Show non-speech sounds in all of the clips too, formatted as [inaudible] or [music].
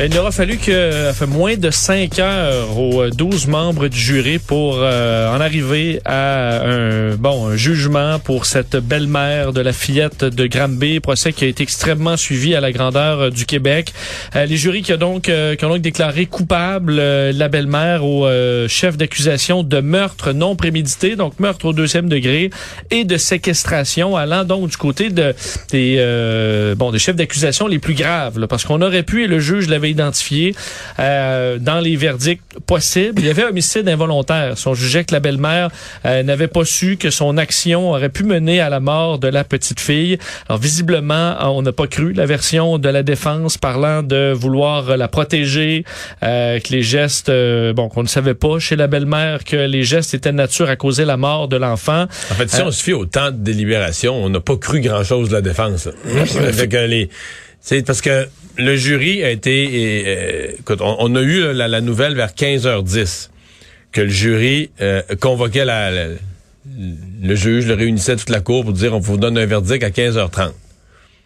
Il aura fallu que fait moins de cinq heures aux 12 membres du jury pour euh, en arriver à un bon un jugement pour cette belle-mère de la fillette de Granby, procès qui a été extrêmement suivi à la grandeur euh, du Québec. Euh, les jurys qui ont donc qui ont donc déclaré coupable la belle-mère au chef d'accusation de meurtre non prémédité, donc meurtre au deuxième degré et de séquestration, allant donc du côté de des bon des chefs d'accusation les plus graves, là, parce qu'on aurait pu et le juge l'avait identifié euh, dans les verdicts possibles. Il y avait homicide involontaire. Si on jugeait que la belle-mère euh, n'avait pas su que son action aurait pu mener à la mort de la petite fille. Alors visiblement, on n'a pas cru la version de la défense parlant de vouloir la protéger, euh, que les gestes, bon, qu'on ne savait pas chez la belle-mère que les gestes étaient de nature à causer la mort de l'enfant. En fait, si on se fie au temps de délibération, on n'a pas cru grand-chose de la défense. fait que les, c'est parce que le jury a été... Euh, écoute, on, a eu la, nouvelle vers 15h10 que le jury euh, convoquait la, le juge, le réunissait toute la cour pour dire on vous donne un verdict à 15h30.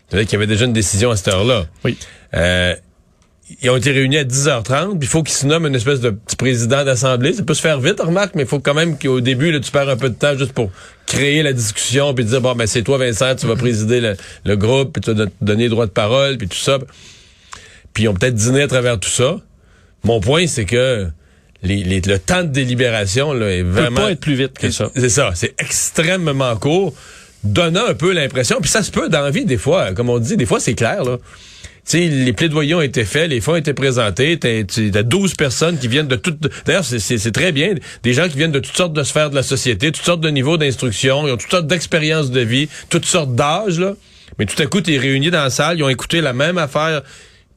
C'est-à-dire qu'il y avait déjà une décision à cette heure-là. Oui. Euh, ils ont été réunis à 10h30, puis il faut qu'ils se nomment une espèce de petit président d'assemblée. Ça peut se faire vite, remarque, mais il faut quand même qu'au début, là, tu perds un peu de temps juste pour créer la discussion, puis dire, bon, ben c'est toi, Vincent, tu vas présider le, le groupe, puis tu vas te donner droit de parole, puis tout ça puis ils ont peut-être dîné à travers tout ça. Mon point, c'est que les, le temps de délibération là, est vraiment... peut pas être plus vite que ça. C'est ça, c'est extrêmement court, donnant un peu l'impression, puis ça se peut dans la vie des fois, comme on dit, des fois c'est clair, là. Tu sais, les plaidoyers ont été faits, les fonds ont été présentés, t'as 12 personnes qui viennent de toutes... D'ailleurs, c'est très bien, des gens qui viennent de toutes sortes de sphères de la société, toutes sortes de niveaux d'instruction, ils ont toutes sortes d'expériences de vie, toutes sortes d'âges, là. Mais tout à coup, t'es réunis dans la salle, ils ont écouté la même affaire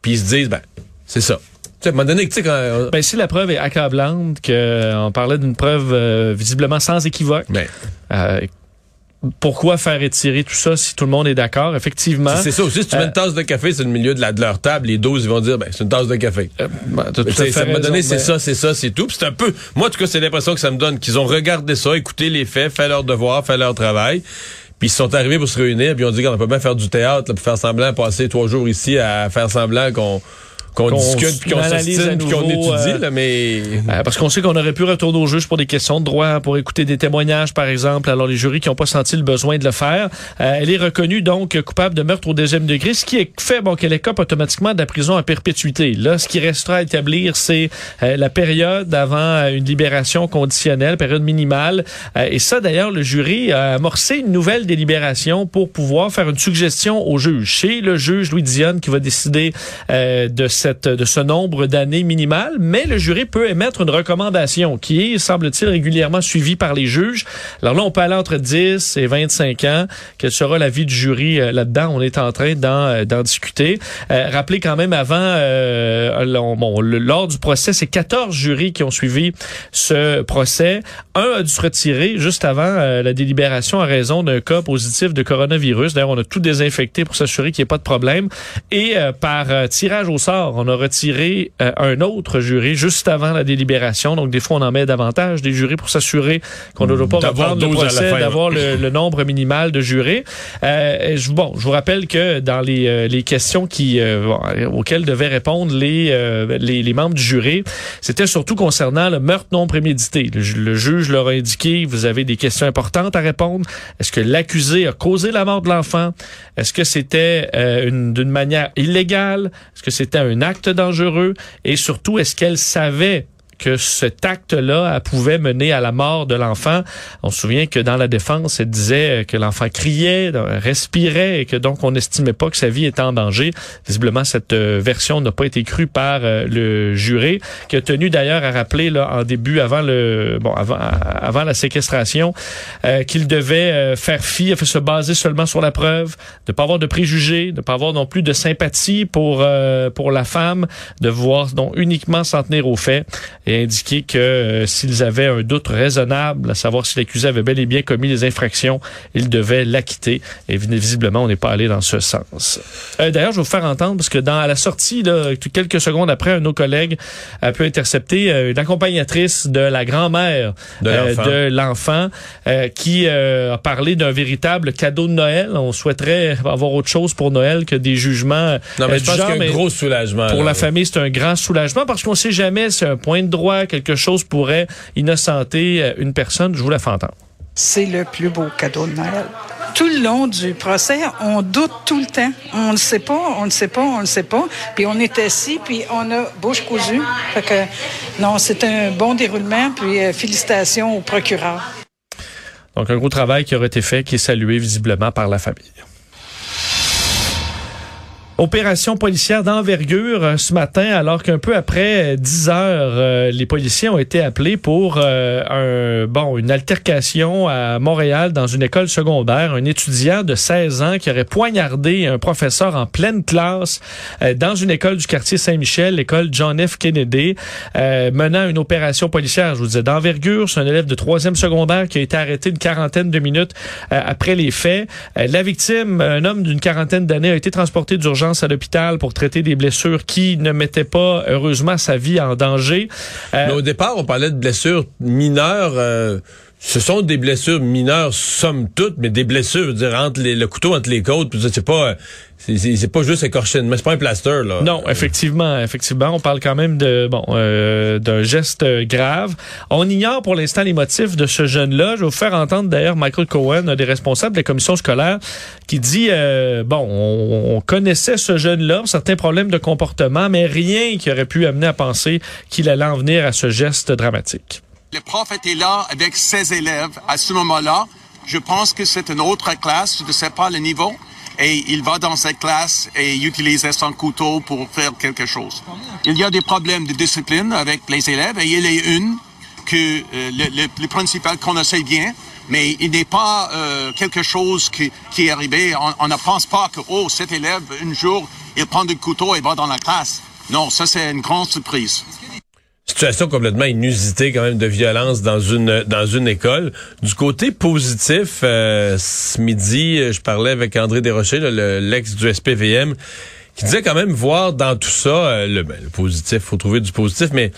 puis ils se disent, ben, c'est ça. À un moment donné, tu sais, quand. Ben, si la preuve est accablante, qu'on euh, parlait d'une preuve euh, visiblement sans équivoque. Ben. Euh, pourquoi faire étirer tout ça si tout le monde est d'accord? Effectivement. C'est ça aussi. Si tu mets une tasse de café sur le milieu de, la, de leur table, les 12, ils vont dire, ben, c'est une tasse de café. Euh, ben, ça m'a donné, c'est ça, c'est ça, c'est tout. c'est un peu, moi, en tout cas, c'est l'impression que ça me donne qu'ils ont regardé ça, écouté les faits, fait leur devoir, fait leur travail. Puis ils sont arrivés pour se réunir, puis ils ont dit qu'on peut bien faire du théâtre, pour faire semblant, passer trois jours ici à faire semblant qu'on qu'on discute, puis qu'on s'ostine, puis qu'on étudie, euh, là, mais... Euh, parce qu'on sait qu'on aurait pu retourner au juge pour des questions de droit, pour écouter des témoignages, par exemple. Alors, les jurys qui n'ont pas senti le besoin de le faire. Euh, elle est reconnue, donc, coupable de meurtre au deuxième degré, ce qui est fait, bon, qu'elle écope automatiquement de la prison à perpétuité. Là, ce qui restera à établir, c'est la période avant une libération conditionnelle, période minimale. et ça, d'ailleurs, le jury a amorcé une nouvelle délibération pour pouvoir faire une suggestion au juge. C'est le juge Louis Dionne qui va décider de de ce nombre d'années minimales, mais le jury peut émettre une recommandation qui est, semble-t-il, régulièrement suivie par les juges. Alors là, on peut aller entre 10 et 25 ans. Quel sera l'avis du jury euh, là-dedans? On est en train d'en, euh, discuter. Euh, rappelez quand même avant, bon, lors du procès, c'est 14 jurys qui ont suivi ce procès. Un a dû se retirer juste avant la délibération à raison d'un cas positif de coronavirus. D'ailleurs, on a tout désinfecté pour s'assurer qu'il n'y ait pas de problème. Et par tirage au sort, on a retiré euh, un autre jury juste avant la délibération. Donc, des fois, on en met davantage des jurés pour s'assurer qu'on ne doit pas reprendre le procès, d'avoir le, nombre minimal de jurés. Euh, je, bon, je vous rappelle que dans les, euh, les questions qui, auxquelles devaient répondre les, les, les, membres du jury, c'était surtout concernant le meurtre non prémédité. Le, juge leur a indiqué, vous avez des questions importantes à répondre. Est-ce que l'accusé a causé la mort de l'enfant? Est-ce que c'était d'une manière illégale? Est-ce que c'était un acte dangereux et surtout, est-ce qu'elle savait que cet acte-là pouvait mener à la mort de l'enfant. On se souvient que dans la défense, elle disait que l'enfant criait, respirait et que donc on n'estimait pas que sa vie était en danger. Visiblement, cette euh, version n'a pas été crue par euh, le juré, qui a tenu d'ailleurs à rappeler là en début, avant le bon avant avant la séquestration, euh, qu'il devait faire fi, se baser seulement sur la preuve, de pas avoir de préjugés, de pas avoir non plus de sympathie pour pour la femme, de voir donc uniquement s'en tenir aux faits et indiqué que euh, s'ils avaient un doute raisonnable à savoir si l'accusé avait bel et bien commis des infractions, ils devaient l'acquitter. Et visiblement, on n'est pas allé dans ce sens. Euh, D'ailleurs, je vais vous faire entendre parce que dans à la sortie, là, quelques secondes après, un de nos collègues a pu intercepter euh, une accompagnatrice de la grand-mère de l'enfant euh, qui euh, a parlé d'un véritable cadeau de Noël. On souhaiterait avoir autre chose pour Noël que des jugements non, mais je pense un gros soulagement. Pour la famille, c'est un grand soulagement parce qu'on sait jamais si un point de droit, quelque chose pourrait innocenter une personne. Je vous la fais entendre. C'est le plus beau cadeau de Noël. Tout le long du procès, on doute tout le temps. On ne sait pas, on ne sait pas, on ne sait pas. Puis on est assis, puis on a bouche cousue. Fait que, non, c'est un bon déroulement, puis euh, félicitations au procureur. Donc, un gros travail qui aurait été fait, qui est salué visiblement par la famille. Opération policière d'envergure euh, ce matin, alors qu'un peu après 10 heures, euh, les policiers ont été appelés pour euh, un bon une altercation à Montréal dans une école secondaire. Un étudiant de 16 ans qui aurait poignardé un professeur en pleine classe dans une école du quartier Saint-Michel, l'école John F. Kennedy, menant une opération policière, je vous disais, d'envergure. C'est un élève de troisième secondaire qui a été arrêté une quarantaine de minutes après les faits. la victime, un homme d'une quarantaine d'années, a été transporté d'urgence à l'hôpital pour traiter des blessures qui ne mettaient pas, heureusement, sa vie en danger. Euh, Mais au départ, on parlait de blessures mineures. Euh, ce sont des blessures mineures, somme toute, mais des blessures, je veux dire, entre le couteau entre les côtes, c'est pas, c'est pas juste écorché, mais c'est pas un plaster, là. Non, effectivement, effectivement, on parle quand même de, bon, euh, d'un geste grave. On ignore pour l'instant les motifs de ce jeune-là. Je vais vous faire entendre d'ailleurs Michael Cohen, un des responsables de la commission scolaire, qui dit, euh, bon, on, on, connaissait ce jeune-là, certains problèmes de comportement, mais rien qui aurait pu amener à penser qu'il allait en venir à ce geste dramatique. Le prof était là avec ses élèves à ce moment-là. Je pense que c'est une autre classe, je ne sais pas le niveau. Et il va dans cette classe et utilise son couteau pour faire quelque chose. Il y a des problèmes de discipline avec les élèves et il a une que euh, le, principal connaissait bien, mais il n'est pas euh, quelque chose qui, est arrivé. On, on, ne pense pas que, oh, cet élève, un jour, il prend du couteau et va dans la classe. Non, ça c'est une grande surprise situation complètement inusitée quand même de violence dans une dans une école. Du côté positif, euh, ce midi, je parlais avec André Desrochers, l'ex du SPVM, qui disait quand même voir dans tout ça euh, le, ben, le positif, faut trouver du positif, mais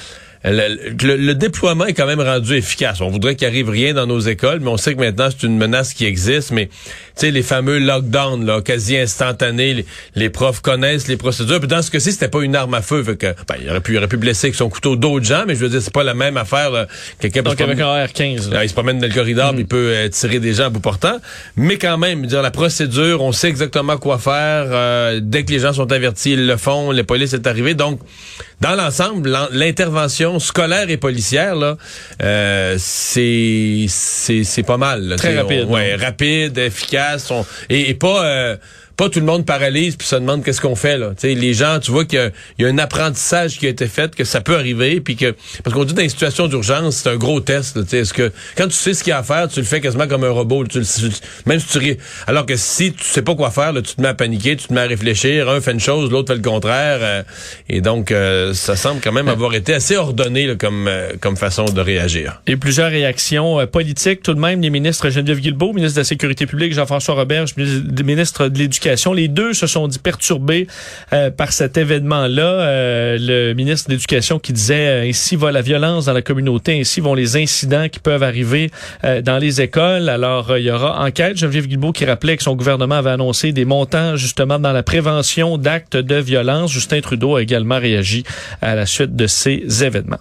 le, le, déploiement est quand même rendu efficace. On voudrait qu'il arrive rien dans nos écoles, mais on sait que maintenant c'est une menace qui existe. Mais tu sais, les fameux lockdowns, là, quasi instantanés, les, les, profs connaissent les procédures. Puis dans ce cas-ci, c'était pas une arme à feu. Fait que, ben, il aurait pu, il aurait pu blesser avec son couteau d'autres gens, mais je veux dire, c'est pas la même affaire. Quelqu'un Donc avec un R15. Là. il se promène dans le corridor, mm. il peut euh, tirer des gens à bout portant. Mais quand même, dire la procédure, on sait exactement quoi faire. Euh, dès que les gens sont avertis, ils le font. Les polices est arrivé. Donc, dans l'ensemble, l'intervention scolaire et policière, là, euh, c'est c'est pas mal. Là, Très rapide. ouais, rapide, efficace, et, et, pas euh, pas tout le monde paralyse puis se demande qu'est-ce qu'on fait là. sais, les gens, tu vois qu'il y, y, a un apprentissage qui a été fait, que ça peut arriver, puis que parce qu'on dit dans une situation d'urgence, c'est un gros test. Est-ce que quand tu sais ce qu'il y a à faire, tu le fais quasiment comme un robot. Tu, même si tu ris. Alors que si tu sais pas quoi faire, là, tu te mets à paniquer, tu te mets à réfléchir. Un fait une chose, l'autre fait le contraire, euh, et donc euh, ça semble quand même avoir été assez ordonné là, comme euh, comme façon de réagir. Et plusieurs réactions politiques, tout de même, les ministres Geneviève Guilbeault, ministre de la Sécurité publique, Jean-François Roberge, ministre de l'Éducation les deux se sont dit perturbés euh, par cet événement-là. Euh, le ministre de l'Éducation qui disait euh, ainsi va la violence dans la communauté, ainsi vont les incidents qui peuvent arriver dans les écoles. Alors, il y aura enquête. Geneviève Guilbeault qui rappelait que son gouvernement avait annoncé des montants justement dans la prévention d'actes de violence. Justin Trudeau a également réagi à la suite de ces événements.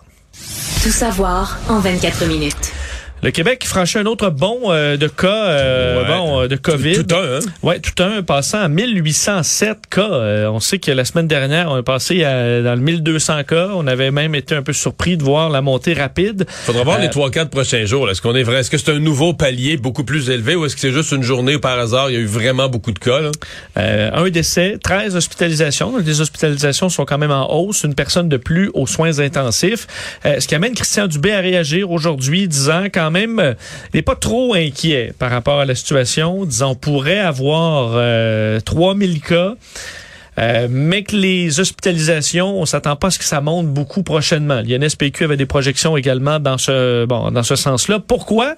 Tout savoir en 24 minutes. Le Québec franchit un autre bon euh, de cas euh, ouais. bon, euh, de COVID. Tout, tout un, hein? Ouais, tout un, passant à 1807 cas. Euh, on sait que la semaine dernière, on est passé à, dans le 1200 cas. On avait même été un peu surpris de voir la montée rapide. Faudra voir les 3-4 prochains jours. Est-ce qu'on est vrai? Est-ce que c'est un nouveau palier beaucoup plus élevé ou est-ce que c'est juste une journée où par hasard, il y a eu vraiment beaucoup de cas? Là? un décès, 13 hospitalisations. Donc, les hospitalisations sont quand même en hausse. Une personne de plus aux soins intensifs. ce qui amène Christian Dubé à réagir aujourd'hui, disant quand quand même, euh, il n'est pas trop inquiet par rapport à la situation. Disons, on pourrait avoir euh, 3000 cas. euh, mais que les hospitalisations, on s'attend pas à ce que ça monte beaucoup prochainement. L'INSPQ avait des projections également dans ce bon dans ce sens-là. Pourquoi?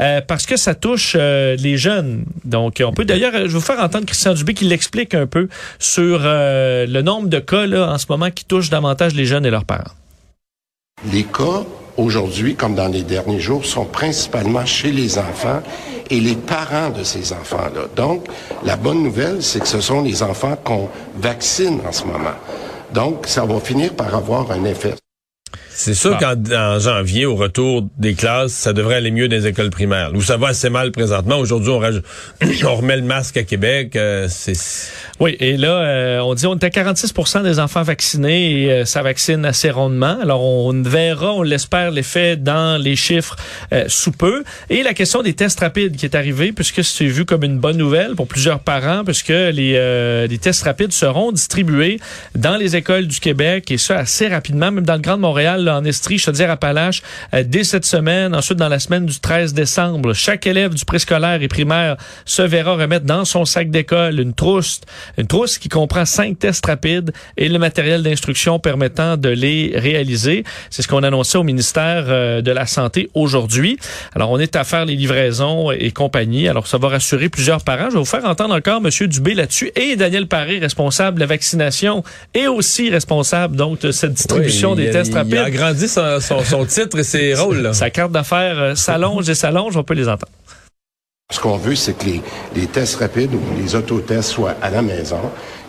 Euh, Parce que ça touche euh, les jeunes. Donc, on peut d'ailleurs, je vais vous faire entendre Christian Dubé qui l'explique un peu sur euh, le nombre de cas là, en ce moment qui touchent davantage les jeunes et leurs parents. Les cas, aujourd'hui, comme dans les derniers jours, sont principalement chez les enfants et les parents de ces enfants-là. Donc, la bonne nouvelle, c'est que ce sont les enfants qu'on vaccine en ce moment. Donc, ça va finir par avoir un effet. C'est sûr qu'en en janvier, au retour des classes, ça devrait aller mieux dans les écoles primaires. Où ça va assez mal présentement. Aujourd'hui, on, [coughs] remet le masque à Québec. euh, c'est Oui, et là, euh, on dit on à 46% des enfants vaccinés et euh, ça vaccine assez rondement. Alors, on verra, on l'espère, l'effet dans les chiffres euh, sous peu. Et la question des tests rapides qui est arrivée, puisque c'est vu comme une bonne nouvelle pour plusieurs parents, puisque les, euh, les tests rapides seront distribués dans les écoles du Québec et ça assez rapidement, même dans le Grand Montréal, là, en Estrie, je te dire Appalaches, euh, dès cette semaine. Ensuite, dans la semaine du 13 décembre, chaque élève du préscolaire et primaire se verra remettre dans son sac d'école une trousse, une trousse qui comprend cinq tests rapides et le matériel d'instruction permettant de les réaliser. C'est ce qu'on annonçait au ministère euh, de la Santé aujourd'hui. Alors, on est à faire les livraisons et compagnie. Alors, ça va rassurer plusieurs parents. Je vais vous faire entendre encore M. Dubé là-dessus et Daniel Paré, responsable de la vaccination et aussi responsable donc de cette distribution Oui, des tests il, Il a rapides. agrandi son, son- son titre et ses [laughs] rôles. là. Sa carte d'affaires euh, s'allonge et s'allonge, on peut les entendre. Ce qu'on veut, c'est que les, tests rapides ou les autotests soient à la maison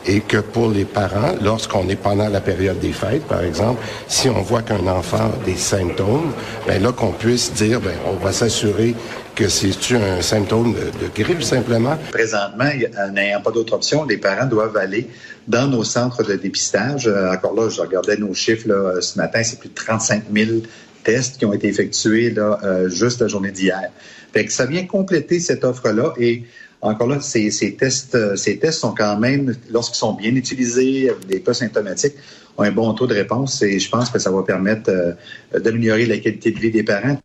et que pour les parents, lorsqu'on est pendant la période des fêtes, par exemple, si on voit qu'un enfant a des symptômes, ben là qu'on puisse dire, ben on va s'assurer que c'est un symptôme de, grippe simplement. Présentement, en n'ayant pas d'autre option, les parents doivent aller dans nos centres de dépistage. Euh, encore là, je regardais nos chiffres là, euh, ce matin, c'est plus de 35 000 tests qui ont été effectués là, euh, juste la journée d'hier. Fait que ça vient compléter cette offre-là et encore là, ces, tests, euh, ces tests sont quand même, lorsqu'ils sont bien utilisés, des cas symptomatiques, ont un bon taux de réponse et je pense que ça va permettre euh, d'améliorer la qualité de vie des parents.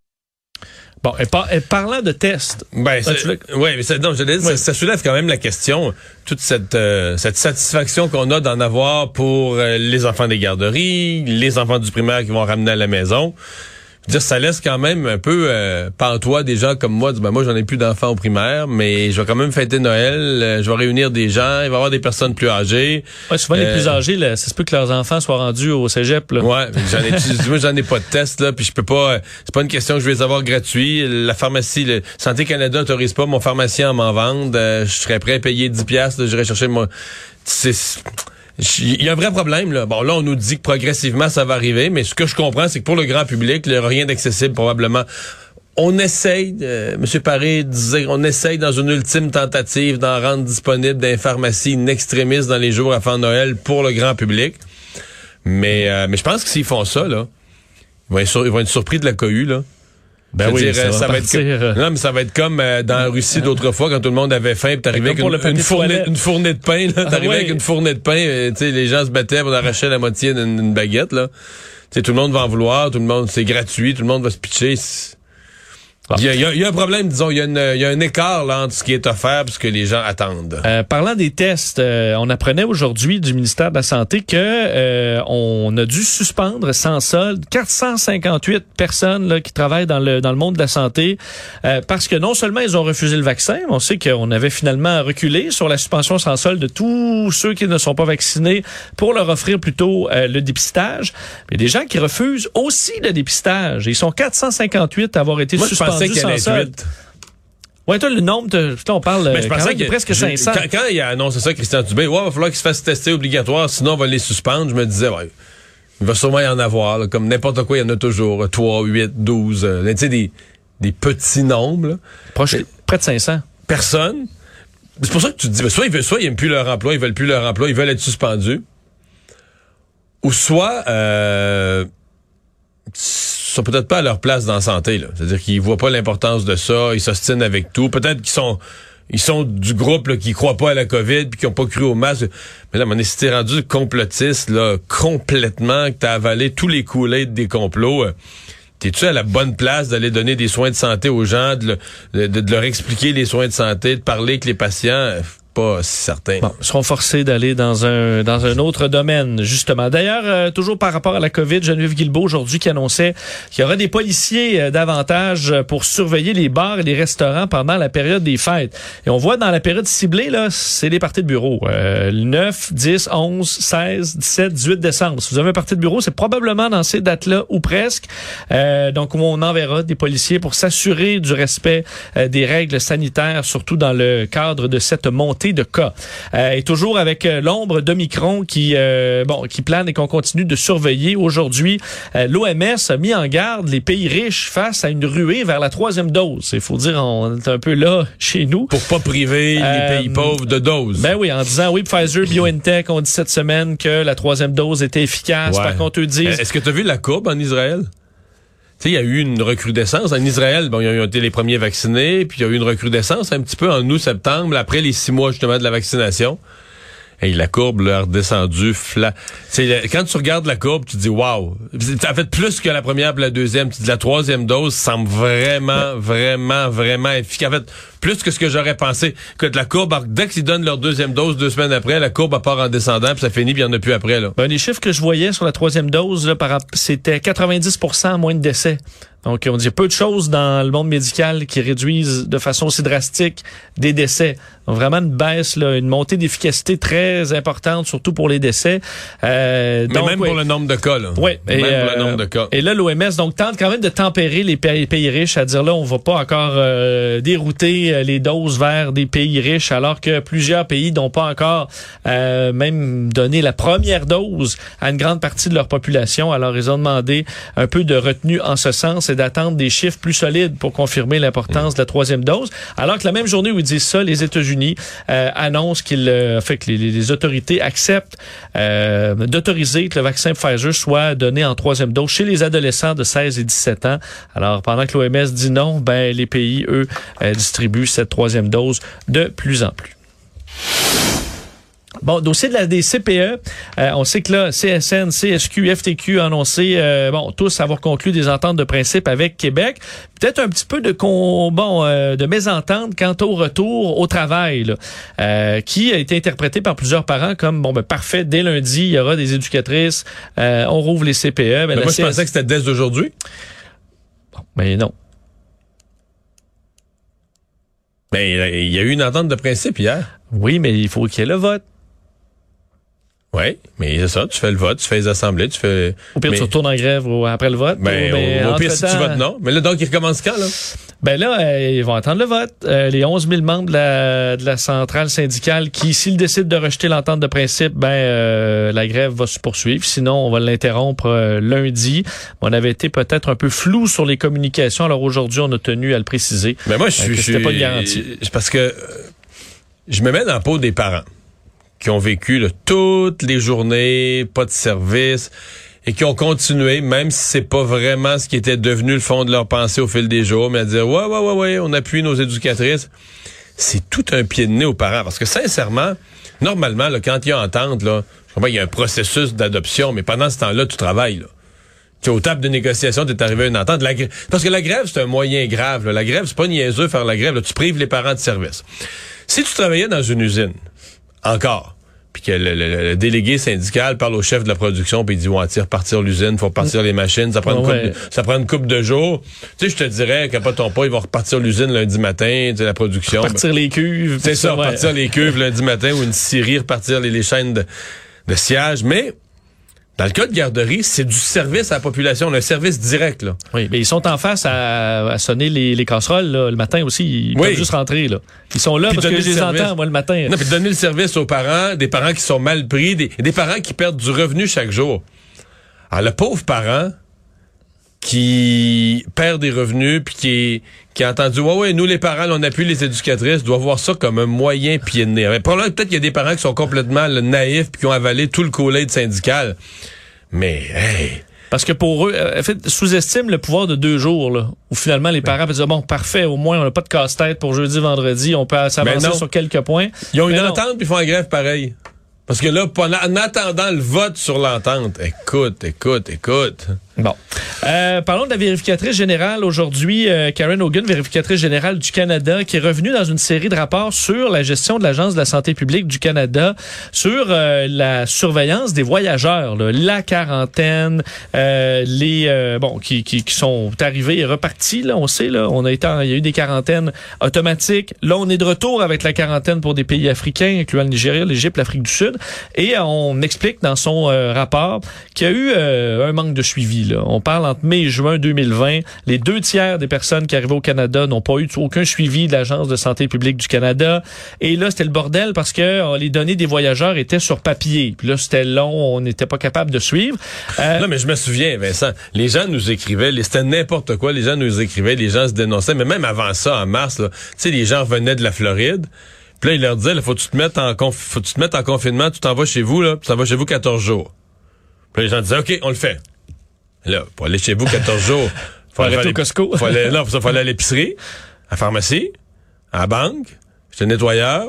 Bon, et, par- et parlant de tests, Ben, Ah, ouais, mais ça, non, je dit, ça, ça soulève quand même la question, toute cette, euh, cette satisfaction qu'on a d'en avoir pour euh, les enfants des garderies, les enfants du primaire qui vont ramener à la maison. Je veux dire, ça laisse quand même un peu euh, pantois des gens comme moi. Ben, moi, j'en ai plus d'enfants au primaire, mais je vais quand même fêter Noël. euh, je vais réunir des gens. Il va y avoir des personnes plus âgées. ouais, souvent les Euh, plus âgés, là, ça se peut que leurs enfants soient rendus au cégep. Là. Ouais, j'en ai, [laughs] moi j'en ai pas de test là, puis je peux pas. euh, C'est pas une question que je vais les avoir gratuits. La pharmacie, le Santé Canada autorise pas mon pharmacien à m'en vendre. Euh, je serais prêt à payer 10 piastres. J'irai chercher mon. C'est. Il y a un vrai problème là. Bon là, on nous dit que progressivement ça va arriver, mais ce que je comprends, c'est que pour le grand public, il n'y aura rien d'accessible probablement. On essaye, euh, M. Paré disait, on essaye dans une ultime tentative d'en rendre disponible les pharmacies extremis dans les jours avant Noël pour le grand public. Mais, euh, mais je pense que s'ils font ça, là, ils vont être, ils vont être surpris de la cohue, là. Ben Je veux oui, dire, ça euh, va être euh. non, mais ça va être comme euh, dans la Russie d'autrefois quand tout le monde avait faim, puis t'arrivais avec une, fournée, une fournée de pain, là, t'arrivais Ah, avec une fournée de pain, euh, tu sais, les gens se battaient pour arracher la moitié d'une d'une baguette, là. Tu sais, tout le monde va en vouloir, tout le monde, c'est gratuit, tout le monde va se pitcher. Il y, y y a un problème, disons, il y, y a un écart là, entre ce qui est offert et ce que les gens attendent. Euh, parlant des tests, euh, on apprenait aujourd'hui du ministère de la Santé que euh, on a dû suspendre sans solde 458 personnes là, qui travaillent dans le dans le monde de la santé euh, parce que non seulement ils ont refusé le vaccin, on sait qu'on avait finalement reculé sur la suspension sans solde de tous ceux qui ne sont pas vaccinés pour leur offrir plutôt euh, le dépistage. Mais des gens qui refusent aussi le dépistage. Ils sont 458 à avoir été Moi, suspendus pensais qu'il y. Ouais, toi, le nombre de... On parle Mais euh, je pensais même de que presque je- 500. Quand, quand il a annoncé ça, Christian Dubé, ouais, il va falloir qu'il se fasse tester obligatoire, sinon on va les suspendre. Je me disais, ouais, il va sûrement y en avoir, là, comme n'importe quoi, il y en a toujours. 3, 8, 12, euh, tu sais, des, des petits nombres. là. Proche, près de 500. Personne. C'est pour ça que tu te dis, ben, soit ils veulent, soit ils aiment plus leur emploi, ils veulent plus leur emploi, ils veulent être suspendus. Ou soit, euh, sont peut-être pas à leur place dans la santé. C'est-à-dire qu'ils voient pas l'importance de ça, ils s'ostinent avec tout. Peut-être qu'ils sont, ils sont du groupe, là, qui croient pas à la COVID puis qui ont pas cru au masque. Mais là, mon si t'es rendu complotiste, là, complètement, que t'as avalé tous les coulées des complots, euh, T'es-tu à la bonne place d'aller donner des soins de santé aux gens, de- de leur expliquer les soins de santé, de parler avec les patients? Euh, seront forcés d'aller dans un dans un autre domaine, justement. D'ailleurs, euh, toujours par rapport à la COVID, Geneviève Guilbeault aujourd'hui qui annonçait qu'il y aura des policiers euh, davantage pour surveiller les bars et les restaurants pendant la période des fêtes. Et on voit dans la période ciblée, là, c'est les parties de bureau. Euh, 9, 10, 11, 16, 17, 18 décembre. Si vous avez un parti de bureau, c'est probablement dans ces dates-là ou presque. Euh, donc, on enverra des policiers pour s'assurer du respect euh, des règles sanitaires, surtout dans le cadre de cette montée de cas. Euh, et toujours avec euh, l'ombre d'Omicron qui, euh, bon, qui plane et qu'on continue de surveiller. Aujourd'hui, euh, l'OMS a mis en garde les pays riches face à une ruée vers la troisième dose. Il faut dire, on est un peu là [laughs] chez nous. Pour pas priver les pays pauvres de doses. Ben oui, en disant, oui, Pfizer, BioNTech ont dit cette semaine que la troisième dose était efficace. Ouais. Par contre, eux disent... Est-ce que tu as vu la courbe en Israël? Tu sais, il y a eu une recrudescence. En Israël, bon, ils ont été les premiers vaccinés, puis il y a eu une recrudescence un petit peu en août-septembre, après les six mois justement de la vaccination. Et la courbe là, a redescendu flat. Quand tu regardes la courbe, tu te dis waouh. En fait plus que la première et la deuxième. Tu te dis la troisième dose semble vraiment, vraiment, vraiment efficace. En fait, plus que ce que j'aurais pensé. Que la courbe, dès qu'ils donnent leur deuxième dose deux semaines après, la courbe part en descendant, puis ça finit, puis il n'y en a plus après là. Ben, les chiffres que je voyais sur la troisième dose, là, par, rap- c'était 90% moins de décès. Donc, on dit peu de choses dans le monde médical qui réduisent de façon aussi drastique des décès. Donc, vraiment une baisse, là, une montée d'efficacité très importante, surtout pour les décès. Euh, Mais donc, même pour le nombre de cas, là. Oui, Même et, pour euh, le nombre de cas. Et là, l'OMS donc tente quand même de tempérer les pays, pays riches, à dire là, on va pas encore euh, dérouter euh, les doses vers des pays riches, alors que plusieurs pays n'ont pas encore euh, même donné la première dose à une grande partie de leur population. Alors, ils ont demandé un peu de retenue en ce sens et d'attendre des chiffres plus solides pour confirmer l'importance de la troisième dose. Alors que la même journée où ils disent ça, les États-Unis euh, annoncent qu'ils, euh, fait que les, les autorités acceptent euh, d'autoriser que le vaccin Pfizer soit donné en troisième dose chez les adolescents de 16 et 17 ans. Alors, pendant que l'OMS dit non, ben les pays, eux, euh, distribuent cette troisième dose de plus en plus. Bon, dossier de la des CPE, euh, on sait que là, CSN, CSQ, FTQ ont annoncé, euh, bon, tous avoir conclu des ententes de principe avec Québec. Peut-être un petit peu de con, bon, euh, de mésentente quant au retour au travail, là, euh, qui a été interprété par plusieurs parents comme bon, ben parfait. Dès lundi, il y aura des éducatrices, euh, on rouvre les CPE. Ben, Mais moi, je pensais que c'était dès aujourd'hui. Mais non. Mais il y a eu une entente de principe hier. Oui, mais il faut qu'il y ait le vote. Oui, mais c'est ça, tu fais le vote, tu fais les assemblées, tu fais... Au pire, mais, tu retournes en grève ou après le vote. ben, ou- mais au, au pire, si tu votes non. Mais là, donc, il recommence quand, là? Ben là, euh, ils vont attendre le vote. Euh, les 11 000 membres de la, de la centrale syndicale qui, s'ils décident de rejeter l'entente de principe, ben euh, la grève va se poursuivre. Sinon, on va l'interrompre euh, lundi. On avait été peut-être un peu flou sur les communications. Alors aujourd'hui, on a tenu à le préciser. Mais moi, je suis... c'était pas une garantie. Parce que je me mets dans la peau des parents qui ont vécu là, toutes les journées, pas de service, et qui ont continué, même si c'est pas vraiment ce qui était devenu le fond de leur pensée au fil des jours, mais à dire ouais, ouais, ouais, ouais, on appuie nos éducatrices. C'est tout un pied de nez aux parents. Parce que sincèrement, normalement, là, quand il y a entente, là, je comprends qu'il y a un processus d'adoption, mais pendant ce temps-là, tu travailles. Là. Tu es aux tables de négociation, tu es arrivé à une entente. Parce que la grève, c'est un moyen grave. là. La grève, c'est pas niaiseux faire la grève. Tu prives les parents de service. Si tu travaillais dans une usine, encore, puis que le, le- le délégué syndical parle au chef de la production, puis il dit, ouais, tire partir l'usine, faut repartir les machines, ça prend, une Ouais. couple de, ça prend une couple de jours. Tu sais, je te dirais, qu'à pas ton pas, ils vont repartir l'usine lundi matin, tu sais, la production. Partir les cuves. C'est ça, ouais. repartir les cuves lundi matin ou une scierie, repartir les, les chaînes de, de sciage. Mais, dans le cas de garderie, c'est du service à la population, un service direct, là. Oui, mais ils sont en face à, à sonner les, les casseroles là, le matin aussi. Ils Oui. peuvent juste rentrer. Là. Ils sont là Puis parce que je le les service. entends, moi, le matin. Non, puis donner le service aux parents, des parents qui sont mal pris, des, des parents qui perdent du revenu chaque jour. Alors, le pauvre parent qui perd des revenus, puis qui, qui a entendu, ouais, ouais, nous, les parents, là, on appuie les éducatrices, doit voir ça comme un moyen pied de nez. Probablement, peut-être qu'il y a des parents qui sont complètement là, naïfs, puis qui ont avalé tout le collègue syndical. Mais, hey, Parce que pour eux, euh, en fait, sous-estime le pouvoir de deux jours, là, où finalement les parents peuvent dire, bon, parfait, au moins on n'a pas de casse-tête pour jeudi, vendredi, on peut s'avancer sur quelques points. ils ont une non. entente, puis ils font la grève pareil. Parce que là, en attendant le vote sur l'entente, écoute, écoute, écoute. Bon. Euh, parlons de la vérificatrice générale aujourd'hui, euh, Karen Hogan, vérificatrice générale du Canada, qui est revenue dans une série de rapports sur la gestion de l'Agence de la santé publique du Canada, sur euh, la surveillance des voyageurs, là, la quarantaine, euh, les euh, bon qui, qui, qui sont arrivés et repartis. Là, on sait, là, on a été, en- il y a eu des quarantaines automatiques. Là, on est de retour avec la quarantaine pour des pays africains, incluant le Nigeria, l'Égypte, l'Afrique du Sud, et on explique dans son euh, rapport qu'il y a eu un manque de suivi. On parle entre mai et juin 2020. Les deux tiers des personnes qui arrivaient au Canada n'ont pas eu aucun suivi de l'Agence de santé publique du Canada. Et là, c'était le bordel parce que euh, les données des voyageurs étaient sur papier. Puis là, c'était long, on n'était pas capable de suivre. Euh, Non, mais je me souviens, Vincent, les gens nous écrivaient, c'était n'importe quoi, les gens nous écrivaient, les gens se dénonçaient, mais même avant ça, en mars, tu sais, les gens venaient de la Floride, puis là, ils leur disaient, là, faut que tu te mettes en confinement, tu t'en vas chez vous, là, puis tu t'en vas chez vous 14 jours. Puis les gens disaient, OK, on le fait. Là, pour aller chez vous 14 jours, [laughs] faut aller- au Costco. Faut aller, non, pour ça, [laughs] faut aller à l'épicerie, à la pharmacie, à la banque, chez le nettoyeur,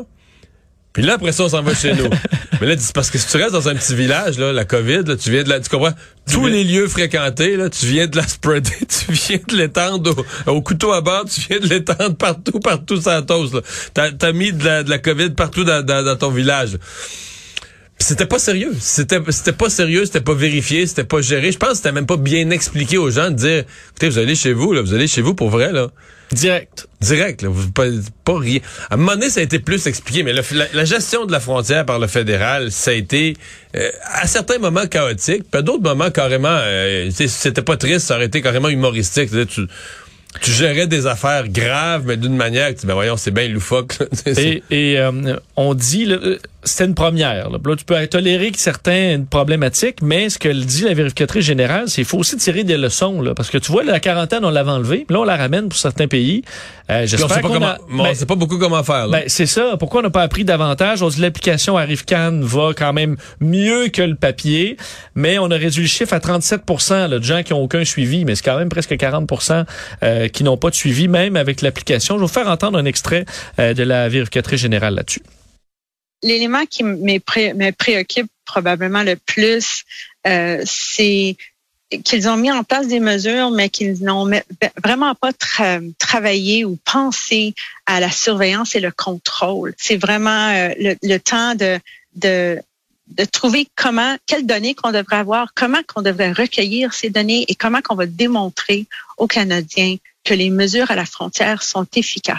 puis là, après ça, on s'en va chez nous. [laughs] Mais là, parce que si tu restes dans un petit village, là, la COVID, là, tu viens de la, tu comprends? Tous les lieux fréquentés, là, tu viens de la spreader, tu viens de l'étendre au, au couteau à beurre, tu viens de l'étendre partout, partout la toast, là. T'as, t'as mis de la, de la COVID partout dans, dans, dans ton village. C'était pas sérieux. C'était, c'était pas sérieux, c'était pas vérifié, c'était pas géré. Je pense que c'était même pas bien expliqué aux gens de dire, écoutez, vous allez chez vous, là, vous allez chez vous pour vrai, là. direct. Direct, là, vous, pas, pas rien. À un moment donné, ça a été plus expliqué, mais le- la, la gestion de la frontière par le fédéral, ça a été euh, à certains moments chaotique, puis à d'autres moments carrément, euh, c'était pas triste, ça aurait été carrément humoristique. Tu, tu, gérais des affaires graves, mais d'une manière que ben voyons, c'est bien loufoque. là. [laughs] Et, et euh, on dit, là, c'était une première. Là. Là, tu peux tolérer que certains une problématique, mais ce que dit la vérificatrice générale, c'est qu'il faut aussi tirer des leçons. Là, parce que tu vois, la quarantaine, on l'avait enlevée, là, on la ramène pour certains pays. Euh, Puis on sait J'espère pas qu'on comment, a- ben, on sait pas beaucoup comment faire. Ben, c'est ça. Pourquoi on n'a pas appris davantage? On dit l'application Arrivecan va quand même mieux que le papier, mais on a réduit le chiffre à 37 là, de gens qui ont aucun suivi, mais c'est quand même presque 40% euh, qui n'ont pas de suivi, même avec l'application. Je vais vous faire entendre un extrait euh, de la vérificatrice générale là-dessus. L'élément qui me pré- préoccupe probablement le plus, euh, c'est qu'ils ont mis en place des mesures, mais qu'ils n'ont me- vraiment pas tra- travaillé ou pensé à la surveillance et le contrôle. C'est vraiment euh, le, le temps de, de de trouver comment, quelles données qu'on devrait avoir, comment qu'on devrait recueillir ces données et comment qu'on va démontrer aux Canadiens que les mesures à la frontière sont efficaces.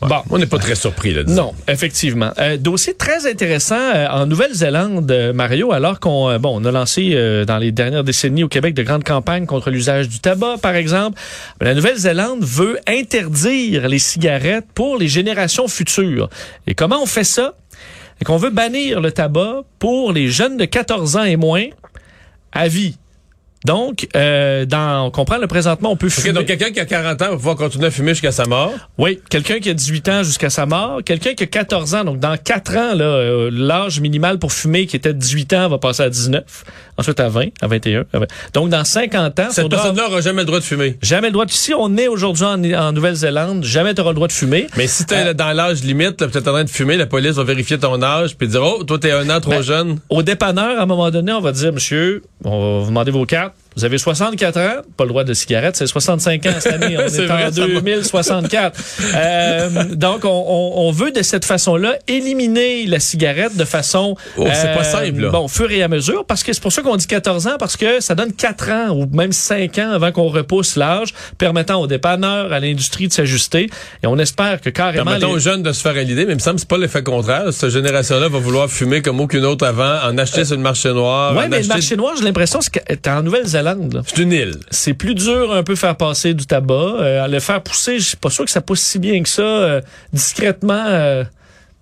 Bon. On n'est pas très surpris. Là, disons. Non, effectivement. Euh, dossier très intéressant euh, en Nouvelle-Zélande, euh, Mario, alors qu'on euh, bon, on a lancé euh, dans les dernières décennies au Québec de grandes campagnes contre l'usage du tabac, par exemple. La Nouvelle-Zélande veut interdire les cigarettes pour les générations futures. Et comment on fait ça? Et qu'on veut bannir le tabac pour les jeunes de 14 ans et moins? À vie. Donc, euh, dans, on comprend le présentement, on peut fumer. donc quelqu'un qui a 40 ans va pouvoir continuer à fumer jusqu'à sa mort. Oui, quelqu'un qui a 18 ans jusqu'à sa mort, quelqu'un qui a 14 ans, donc dans 4 ans, là, euh, l'âge minimal pour fumer qui était de 18 ans va passer à 19, ensuite à 20, à 21. à 20. Donc dans 50 ans, Cette personne-là n'aura jamais le droit de fumer. jamais le droit de... Si on est aujourd'hui en, en Nouvelle-Zélande, jamais tu auras le droit de fumer. Mais si t'es Euh, dans l'âge limite, peut-être en train de fumer, la police va vérifier ton âge puis dire oh toi t'es un an trop Ben, jeune. Au dépanneur, à un moment donné, on va dire, monsieur, on va vous demander vos cartes. Vous avez 64 ans, pas le droit de cigarette, c'est 65 ans cette année. [laughs] On est, en ça va. 2064. Euh, donc, on, on- on veut de cette façon-là éliminer la cigarette de façon... Oh, c'est pas simple, là. Bon, au fur et à mesure, parce que c'est pour ça qu'on dit 14 ans, parce que ça donne 4 ans ou même 5 ans avant qu'on repousse l'âge, permettant aux dépanneurs, à l'industrie de s'ajuster. Et on espère que carrément... Permettons les- aux jeunes de se faire à l'idée, mais il me semble que c'est pas l'effet contraire. Cette génération-là va vouloir fumer comme aucune autre avant, en acheter sur le marché noir. En mais le marché noir, j'ai l'impression que t'es en Nouvelle-Zélande. C'est une île. c'est plus dur un peu faire passer du tabac. Euh, le faire pousser, je suis pas sûr que ça pousse si bien que ça euh, discrètement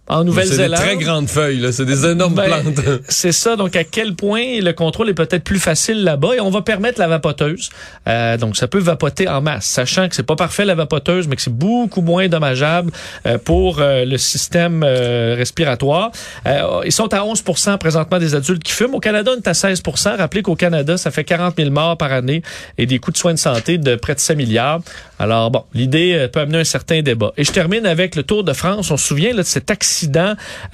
en C'est des Nouvelle-Zélande. très grandes feuilles, là. C'est des énormes Ben, plantes. [laughs] c'est ça. Donc, à quel point le contrôle est peut-être plus facile là-bas et on va permettre la vapoteuse. Euh, donc, ça peut vapoter en masse, sachant que c'est pas parfait la vapoteuse, mais que c'est beaucoup moins dommageable euh, pour euh, le système euh, respiratoire. Euh, ils sont à 11% présentement des adultes qui fument. Au Canada, on est à 16% Rappelez qu'au Canada, ça fait 40 000 morts par année et des coûts de soins de santé de près de 5 milliards. Alors bon, l'idée euh, peut amener un certain débat. Et je termine avec le Tour de France. On se souvient là, de cet accident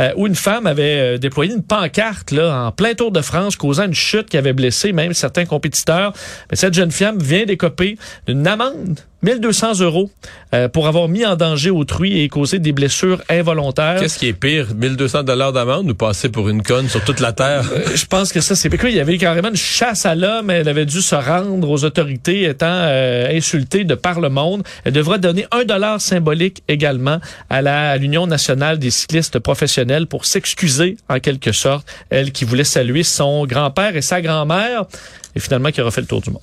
euh, où une femme avait euh, déployé une pancarte là, en plein Tour de France, causant une chute qui avait blessé même certains compétiteurs. Mais cette jeune femme vient d'écoper d'une amende 1200 euros euh, pour avoir mis en danger autrui et causé des blessures involontaires. Qu'est-ce qui est pire, 1200 dollars d'amende ou passer pour une conne sur toute la terre? Euh, je pense que ça, c'est quoi? Il y avait carrément une chasse à l'homme. Elle avait dû se rendre aux autorités étant euh, insultée de par le monde. Elle devra donner un dollar symbolique également à la à l'Union nationale des cyclistes professionnels pour s'excuser en quelque sorte. Elle qui voulait saluer son grand-père et sa grand-mère et finalement qui aura fait le tour du monde.